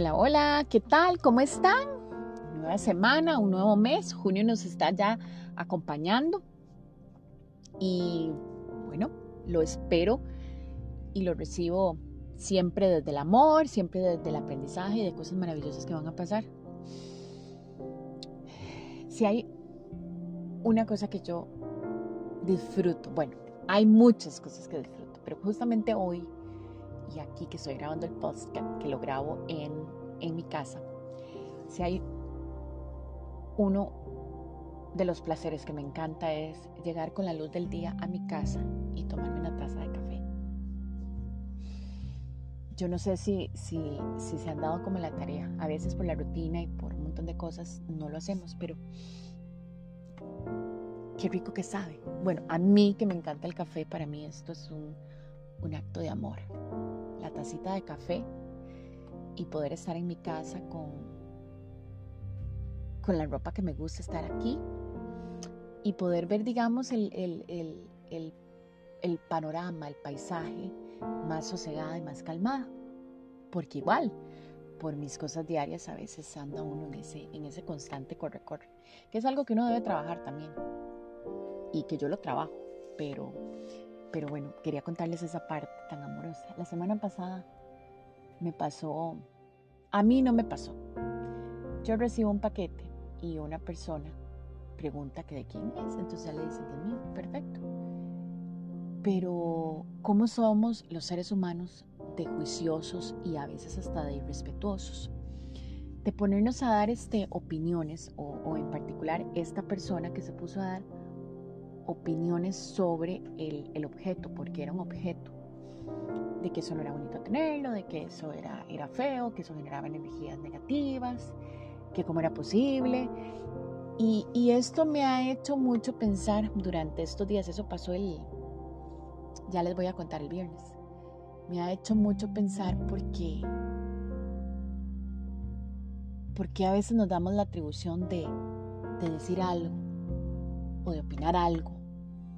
Hola, hola, ¿qué tal? ¿Cómo están? Nueva semana, un nuevo mes, junio nos está ya acompañando y bueno, lo espero y lo recibo siempre desde el amor, siempre desde el aprendizaje y de cosas maravillosas que van a pasar. Si hay una cosa que yo disfruto, bueno, hay muchas cosas que disfruto, pero justamente hoy y aquí que estoy grabando el podcast, que lo grabo en, en mi casa, si hay uno de los placeres que me encanta es llegar con la luz del día a mi casa y tomarme una taza de café. Yo no sé si, si, se han dado como la tarea, a veces por la rutina y por un montón de cosas no lo hacemos, pero qué rico que sabe. Bueno, a mí que me encanta el café, para mí esto es un, un acto de amor la tacita de café y poder estar en mi casa con, con la ropa que me gusta estar aquí y poder ver, digamos, el, el, panorama, el paisaje más sosegada y más calmada. Porque igual, por mis cosas diarias, a veces anda uno en ese, en ese constante corre-corre, que es algo que uno debe trabajar también y que yo lo trabajo, pero pero bueno, quería contarles esa parte tan amorosa. La semana pasada me pasó, a mí no me pasó. Yo recibo un paquete y una persona pregunta que de quién es, entonces le dice que es mío, perfecto. Pero ¿cómo somos los seres humanos de juiciosos y a veces hasta de irrespetuosos? De ponernos a dar este, opiniones o, o en particular esta persona que se puso a dar opiniones sobre el, objeto, porque era un objeto, de que eso no era bonito tenerlo, de que eso era, era feo, que eso generaba energías negativas, que cómo era posible. Y, y esto me ha hecho mucho pensar durante estos días, eso pasó el, ya les voy a contar el viernes, me ha hecho mucho pensar porque, porque a veces nos damos la atribución de, de decir algo o de opinar algo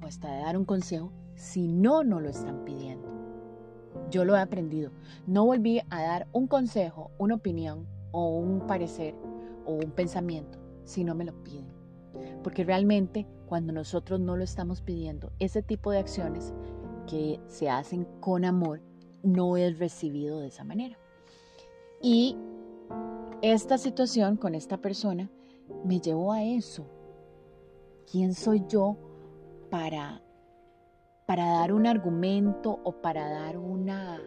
o hasta de dar un consejo si no no lo están pidiendo. Yo lo he aprendido. No volví a dar un consejo, una opinión o un parecer o un pensamiento si no me lo piden. Porque realmente cuando nosotros no lo estamos pidiendo, ese tipo de acciones que se hacen con amor no es recibido de esa manera. Y esta situación con esta persona me llevó a eso. ¿Quién soy yo para, para dar un argumento o para dar una,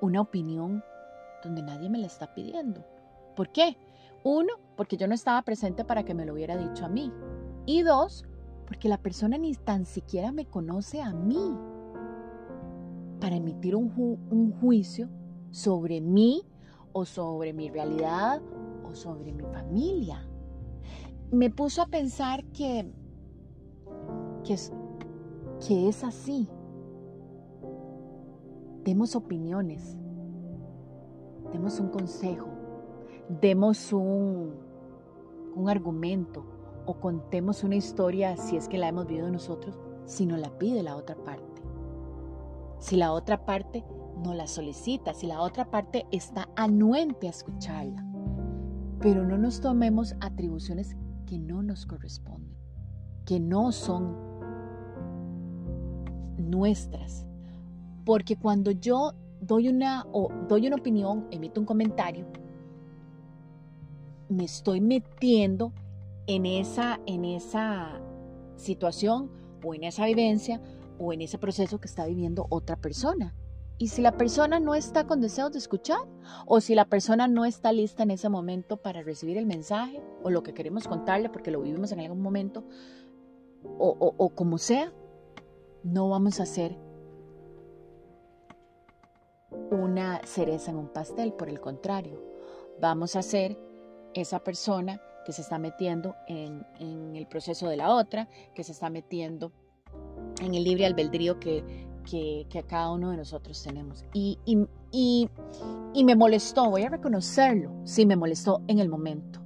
una opinión donde nadie me la está pidiendo. ¿Por qué? Uno, porque yo no estaba presente para que me lo hubiera dicho a mí. Y dos, porque la persona ni tan siquiera me conoce a mí para emitir un, un juicio sobre mí o sobre mi realidad o sobre mi familia. Me puso a pensar que que es, que es así. Demos opiniones, demos un consejo, demos un, un argumento o contemos una historia si es que la hemos vivido nosotros, si nos la pide la otra parte. Si la otra parte no la solicita, si la otra parte está anuente a escucharla. Pero no nos tomemos atribuciones que no nos corresponden, que no son nuestras. Porque cuando yo doy una, o doy una opinión, emito un comentario, me estoy metiendo en esa, en esa situación o en esa vivencia o en ese proceso que está viviendo otra persona. Y si la persona no está con deseos de escuchar o si la persona no está lista en ese momento para recibir el mensaje o lo que queremos contarle porque lo vivimos en algún momento o, o como sea, no vamos a hacer una cereza en un pastel, por el contrario, vamos a ser esa persona que se está metiendo en, el proceso de la otra, que se está metiendo en el libre albedrío que, que, cada uno de nosotros tenemos. Y, y, y me molestó, voy a reconocerlo, sí, me molestó en el momento.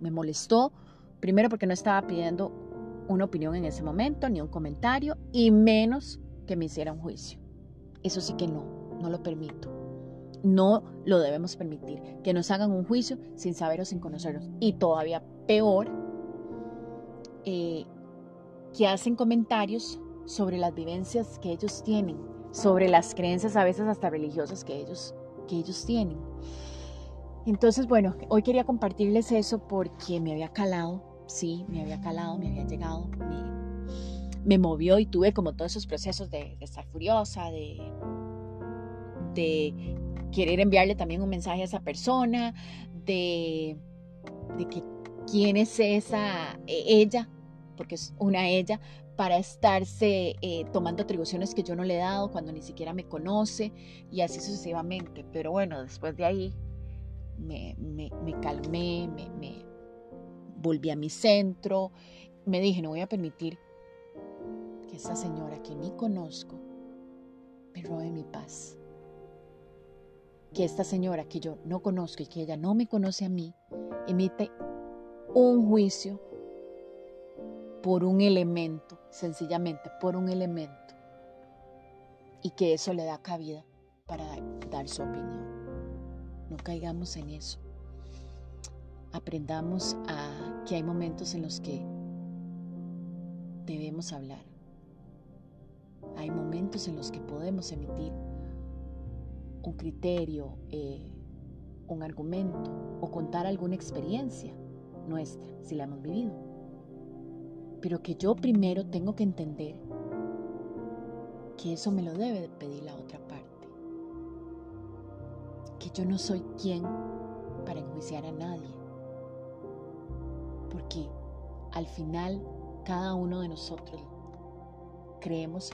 Me molestó, primero porque no estaba pidiendo una opinión en ese momento, ni un comentario, y menos que me hiciera un juicio. Eso sí que no, no lo permito. no lo debemos permitir, que nos hagan un juicio sin saber o sin conocernos. Y todavía peor, eh, que hacen comentarios sobre las vivencias que ellos tienen, sobre las creencias a veces hasta religiosas que ellos, que ellos tienen. Entonces, bueno, hoy quería compartirles eso porque me había calado, sí, me había calado, me había llegado, me, movió y tuve como todos esos procesos de, estar furiosa, de, querer enviarle también un mensaje a esa persona, de, que quién es esa e, ella, porque es una ella, para estarse eh, tomando atribuciones que yo no le he dado cuando ni siquiera me conoce y así sucesivamente. Pero bueno, después de ahí me, me, calmé, me, volví a mi centro, me dije, no voy a permitir que esta señora que ni conozco me robe mi paz. Que esta señora que yo no conozco y que ella no me conoce a mí, emite un juicio por un elemento, sencillamente por un elemento, y que eso le da cabida para dar su opinión. No caigamos en eso. Aprendamos a que hay momentos en los que debemos hablar. Hay momentos en los que podemos emitir un criterio, eh, un argumento o contar alguna experiencia nuestra, si la hemos vivido pero que yo primero tengo que entender que eso me lo debe pedir la otra parte. Que yo no soy quien para enjuiciar a nadie. Porque al final cada uno de nosotros creemos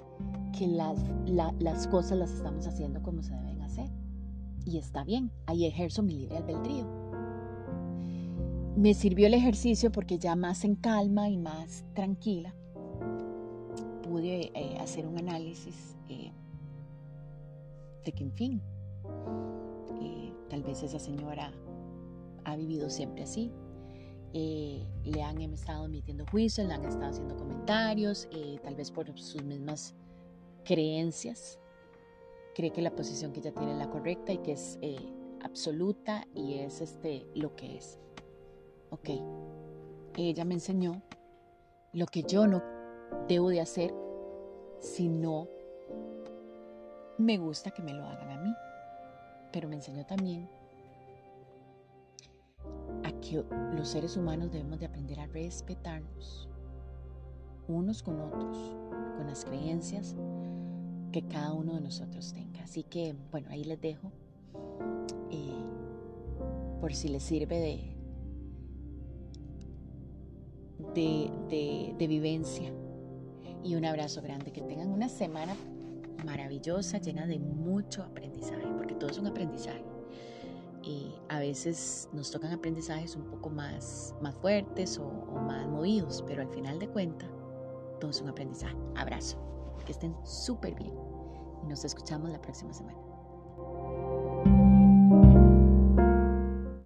que las, las cosas las estamos haciendo como se deben hacer. Y está bien, ahí ejerzo mi libre albedrío me sirvió el ejercicio porque ya más en calma y más tranquila pude eh, hacer un análisis eh, de que, en fin, eh, tal vez esa señora ha vivido siempre así. Le han estado emitiendo juicios, le han estado haciendo comentarios, tal vez por sus mismas creencias. Cree que la posición que ella tiene es la correcta y que es absoluta y es este, lo que es ok, ella me enseñó lo que yo no debo de hacer si no me gusta que me lo hagan a mí. Pero me enseñó también que los seres humanos debemos de aprender a respetarnos unos con otros, con las creencias que cada uno de nosotros tenga. Así que, bueno, ahí les dejo. Eh, por si les sirve de, de, vivencia. Y un abrazo grande. Que tengan una semana maravillosa, llena de mucho aprendizaje, porque todo es un aprendizaje. Veces nos tocan aprendizajes un poco más, más fuertes o, o más movidos, pero al final de cuentas, todo es un aprendizaje. Abrazo. Que estén súper bien. Y nos escuchamos la próxima semana.